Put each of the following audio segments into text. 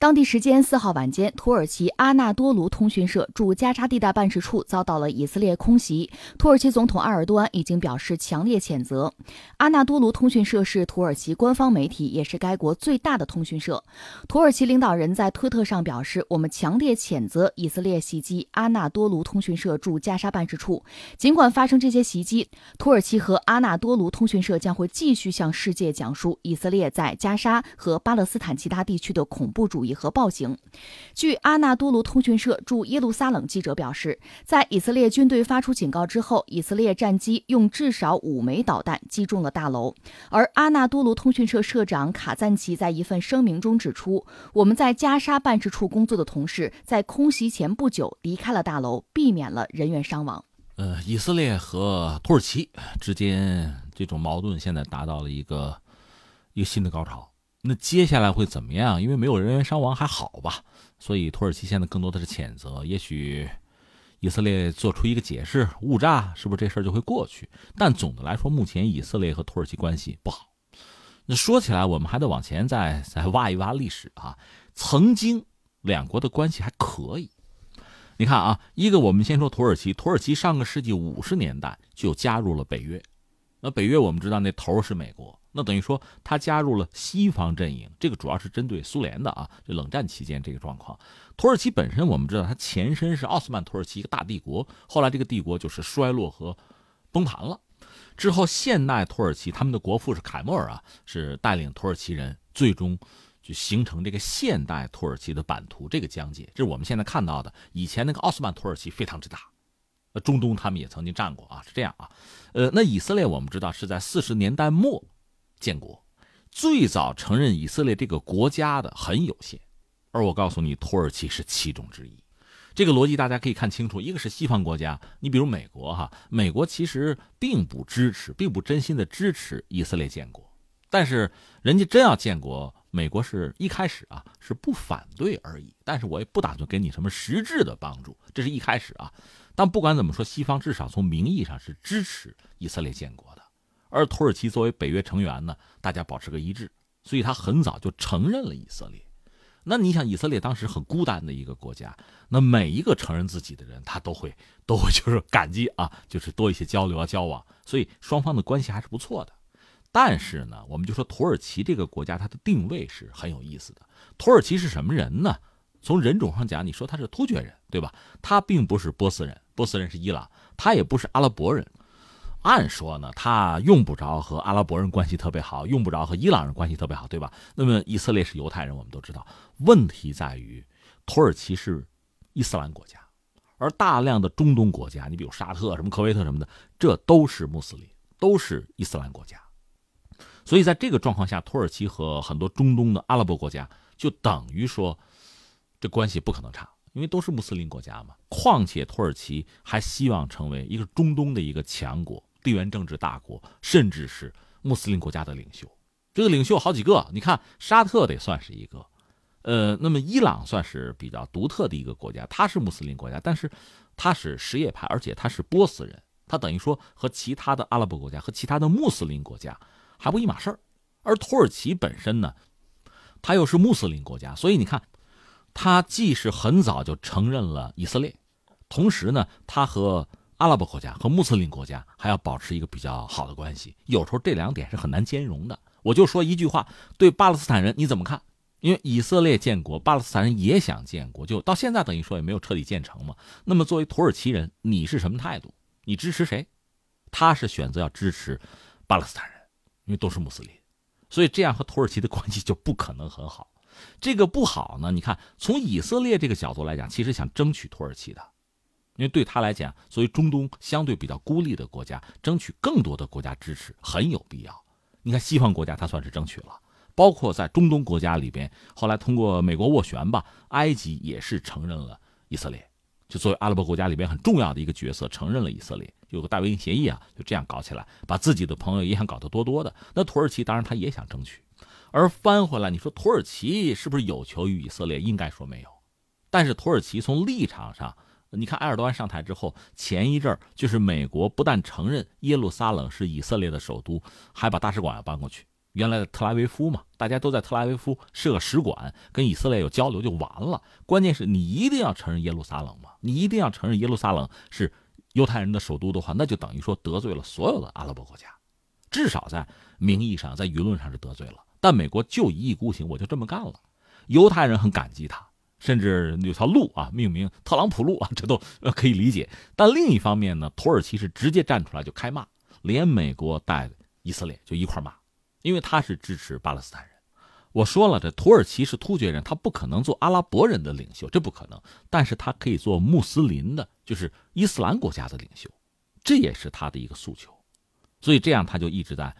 当地时间四号晚间，土耳其阿纳多卢通讯社驻加沙地带办事处遭到了以色列空袭。土耳其总统埃尔多安已经表示强烈谴责。阿纳多卢通讯社是土耳其官方媒体，也是该国最大的通讯社。土耳其领导人在推特上表示：“我们强烈谴责以色列袭击阿纳多卢通讯社驻加沙办事处。尽管发生这些袭击，土耳其和阿纳多卢通讯社将会继续向世界讲述以色列在加沙和巴勒斯坦其他地区的恐怖主义。”和暴行。据阿纳多卢通讯社驻耶路撒冷记者表示，在以色列军队发出警告之后，以色列战机用至少五枚导弹击中了大楼。而阿纳多卢通讯社社长卡赞奇在一份声明中指出：“我们在加沙办事处工作的同事在空袭前不久离开了大楼，避免了人员伤亡。”呃，以色列和土耳其之间这种矛盾现在达到了一个一个新的高潮。那接下来会怎么样？因为没有人员伤亡还好吧，所以土耳其现在更多的是谴责。也许以色列做出一个解释，误炸，是不是这事儿就会过去？但总的来说，目前以色列和土耳其关系不好。那说起来，我们还得往前再再挖一挖历史啊。曾经两国的关系还可以。你看啊，一个我们先说土耳其，土耳其上个世纪五十年代就加入了北约。那北约我们知道那头是美国。那等于说，他加入了西方阵营，这个主要是针对苏联的啊。这冷战期间这个状况，土耳其本身我们知道，它前身是奥斯曼土耳其一个大帝国，后来这个帝国就是衰落和崩盘了。之后，现代土耳其他们的国父是凯末尔啊，是带领土耳其人最终就形成这个现代土耳其的版图，这个疆界，这是我们现在看到的。以前那个奥斯曼土耳其非常之大，呃，中东他们也曾经占过啊，是这样啊。呃，那以色列我们知道是在四十年代末。建国，最早承认以色列这个国家的很有限，而我告诉你，土耳其是其中之一。这个逻辑大家可以看清楚，一个是西方国家，你比如美国哈，美国其实并不支持，并不真心的支持以色列建国，但是人家真要建国，美国是一开始啊是不反对而已，但是我也不打算给你什么实质的帮助，这是一开始啊。但不管怎么说，西方至少从名义上是支持以色列建国的。而土耳其作为北约成员呢，大家保持个一致，所以他很早就承认了以色列。那你想，以色列当时很孤单的一个国家，那每一个承认自己的人，他都会都会就是感激啊，就是多一些交流啊交往，所以双方的关系还是不错的。但是呢，我们就说土耳其这个国家，它的定位是很有意思的。土耳其是什么人呢？从人种上讲，你说他是突厥人，对吧？他并不是波斯人，波斯人是伊朗，他也不是阿拉伯人。按说呢，他用不着和阿拉伯人关系特别好，用不着和伊朗人关系特别好，对吧？那么以色列是犹太人，我们都知道。问题在于，土耳其是伊斯兰国家，而大量的中东国家，你比如沙特、什么科威特什么的，这都是穆斯林，都是伊斯兰国家。所以在这个状况下，土耳其和很多中东的阿拉伯国家，就等于说，这关系不可能差。因为都是穆斯林国家嘛，况且土耳其还希望成为一个中东的一个强国、地缘政治大国，甚至是穆斯林国家的领袖。这个领袖好几个，你看沙特得算是一个，呃，那么伊朗算是比较独特的一个国家，它是穆斯林国家，但是它是什叶派，而且它是波斯人，它等于说和其他的阿拉伯国家和其他的穆斯林国家还不一码事儿。而土耳其本身呢，它又是穆斯林国家，所以你看。他既是很早就承认了以色列，同时呢，他和阿拉伯国家和穆斯林国家还要保持一个比较好的关系。有时候这两点是很难兼容的。我就说一句话：对巴勒斯坦人你怎么看？因为以色列建国，巴勒斯坦人也想建国，就到现在等于说也没有彻底建成嘛。那么作为土耳其人，你是什么态度？你支持谁？他是选择要支持巴勒斯坦人，因为都是穆斯林，所以这样和土耳其的关系就不可能很好。这个不好呢？你看，从以色列这个角度来讲，其实想争取土耳其的，因为对他来讲，作为中东相对比较孤立的国家，争取更多的国家支持很有必要。你看，西方国家他算是争取了，包括在中东国家里边，后来通过美国斡旋吧，埃及也是承认了以色列，就作为阿拉伯国家里边很重要的一个角色，承认了以色列，有个大维营协议啊，就这样搞起来，把自己的朋友也想搞得多多的。那土耳其当然他也想争取。而翻回来，你说土耳其是不是有求于以色列？应该说没有。但是土耳其从立场上，你看埃尔多安上台之后，前一阵儿就是美国不但承认耶路撒冷是以色列的首都，还把大使馆要搬过去，原来的特拉维夫嘛，大家都在特拉维夫设个使馆，跟以色列有交流就完了。关键是你一定要承认耶路撒冷嘛，你一定要承认耶路撒冷是犹太人的首都的话，那就等于说得罪了所有的阿拉伯国家，至少在名义上、在舆论上是得罪了。但美国就一意孤行，我就这么干了。犹太人很感激他，甚至有条路啊，命名特朗普路啊，这都可以理解。但另一方面呢，土耳其是直接站出来就开骂，连美国带以色列就一块骂，因为他是支持巴勒斯坦人。我说了，这土耳其是突厥人，他不可能做阿拉伯人的领袖，这不可能。但是他可以做穆斯林的，就是伊斯兰国家的领袖，这也是他的一个诉求。所以这样他就一直在，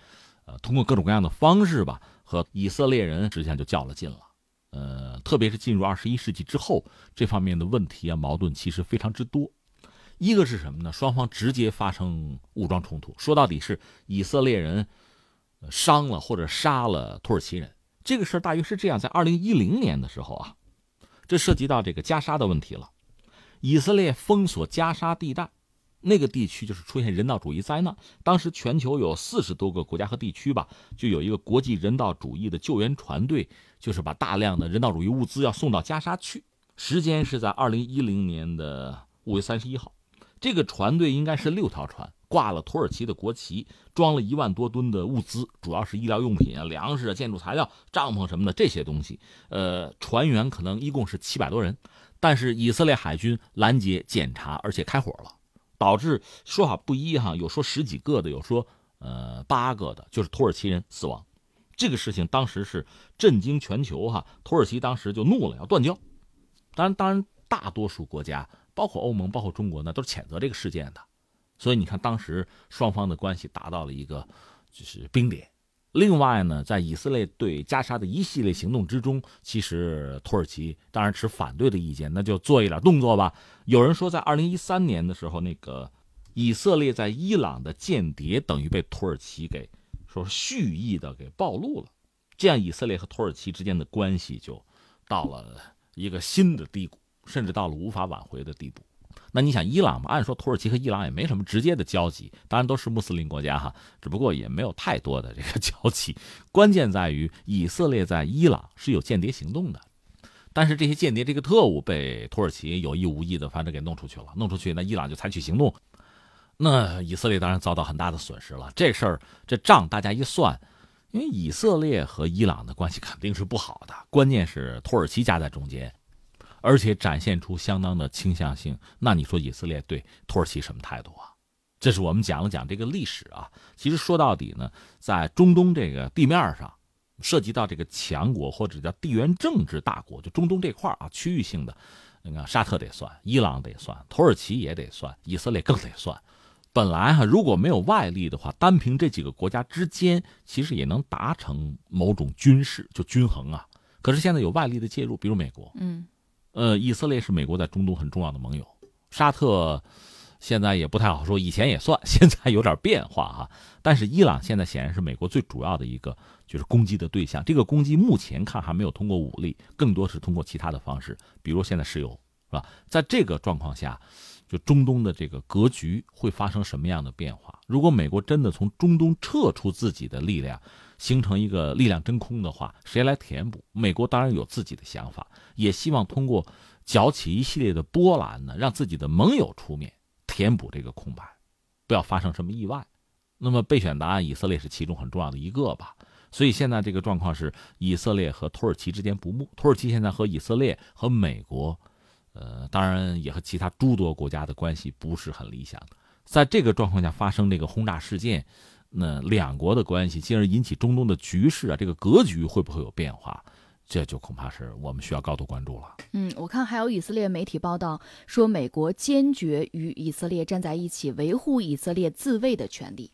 呃，通过各种各样的方式吧。和以色列人之间就较了劲了，呃，特别是进入二十一世纪之后，这方面的问题啊、矛盾其实非常之多。一个是什么呢？双方直接发生武装冲突，说到底是以色列人伤了或者杀了土耳其人。这个事儿大约是这样：在二零一零年的时候啊，这涉及到这个加沙的问题了，以色列封锁加沙地带。那个地区就是出现人道主义灾难，当时全球有四十多个国家和地区吧，就有一个国际人道主义的救援船队，就是把大量的人道主义物资要送到加沙去。时间是在二零一零年的五月三十一号，这个船队应该是六条船，挂了土耳其的国旗，装了一万多吨的物资，主要是医疗用品啊、粮食啊、建筑材料、帐篷什么的这些东西。呃，船员可能一共是七百多人，但是以色列海军拦截、检查，而且开火了。导致说法不一哈，有说十几个的，有说呃八个的，就是土耳其人死亡。这个事情当时是震惊全球哈，土耳其当时就怒了，要断交。当然，当然，大多数国家，包括欧盟，包括中国呢，都是谴责这个事件的。所以你看，当时双方的关系达到了一个就是冰点。另外呢，在以色列对加沙的一系列行动之中，其实土耳其当然持反对的意见，那就做一点动作吧。有人说，在二零一三年的时候，那个以色列在伊朗的间谍等于被土耳其给说蓄意的给暴露了，这样以色列和土耳其之间的关系就到了一个新的低谷，甚至到了无法挽回的地步。那你想，伊朗嘛？按说土耳其和伊朗也没什么直接的交集，当然都是穆斯林国家哈，只不过也没有太多的这个 交集。关键在于以色列在伊朗是有间谍行动的，但是这些间谍这个特务被土耳其有意无意的反正给弄出去了，弄出去那伊朗就采取行动，那以色列当然遭到很大的损失了。这事儿这账大家一算，因为以色列和伊朗的关系肯定是不好的，关键是土耳其夹在中间。而且展现出相当的倾向性，那你说以色列对土耳其什么态度啊？这是我们讲了讲这个历史啊。其实说到底呢，在中东这个地面上，涉及到这个强国或者叫地缘政治大国，就中东这块啊，区域性的，你看沙特得算，伊朗得算，土耳其也得算，以色列更得算。本来哈，如果没有外力的话，单凭这几个国家之间，其实也能达成某种军事就均衡啊。可是现在有外力的介入，比如美国，呃，以色列是美国在中东很重要的盟友，沙特现在也不太好说，以前也算，现在有点变化哈。但是伊朗现在显然是美国最主要的一个就是攻击的对象，这个攻击目前看还没有通过武力，更多是通过其他的方式，比如现在石油，是吧？在这个状况下，就中东的这个格局会发生什么样的变化？如果美国真的从中东撤出自己的力量？形成一个力量真空的话，谁来填补？美国当然有自己的想法，也希望通过搅起一系列的波澜呢，让自己的盟友出面填补这个空白，不要发生什么意外。那么备选答案，以色列是其中很重要的一个吧。所以现在这个状况是，以色列和土耳其之间不睦。土耳其现在和以色列和美国，呃，当然也和其他诸多国家的关系不是很理想。在这个状况下发生这个轰炸事件。那两国的关系，进而引起中东的局势啊，这个格局会不会有变化？这就恐怕是我们需要高度关注了。嗯，我看还有以色列媒体报道说，美国坚决与以色列站在一起，维护以色列自卫的权利。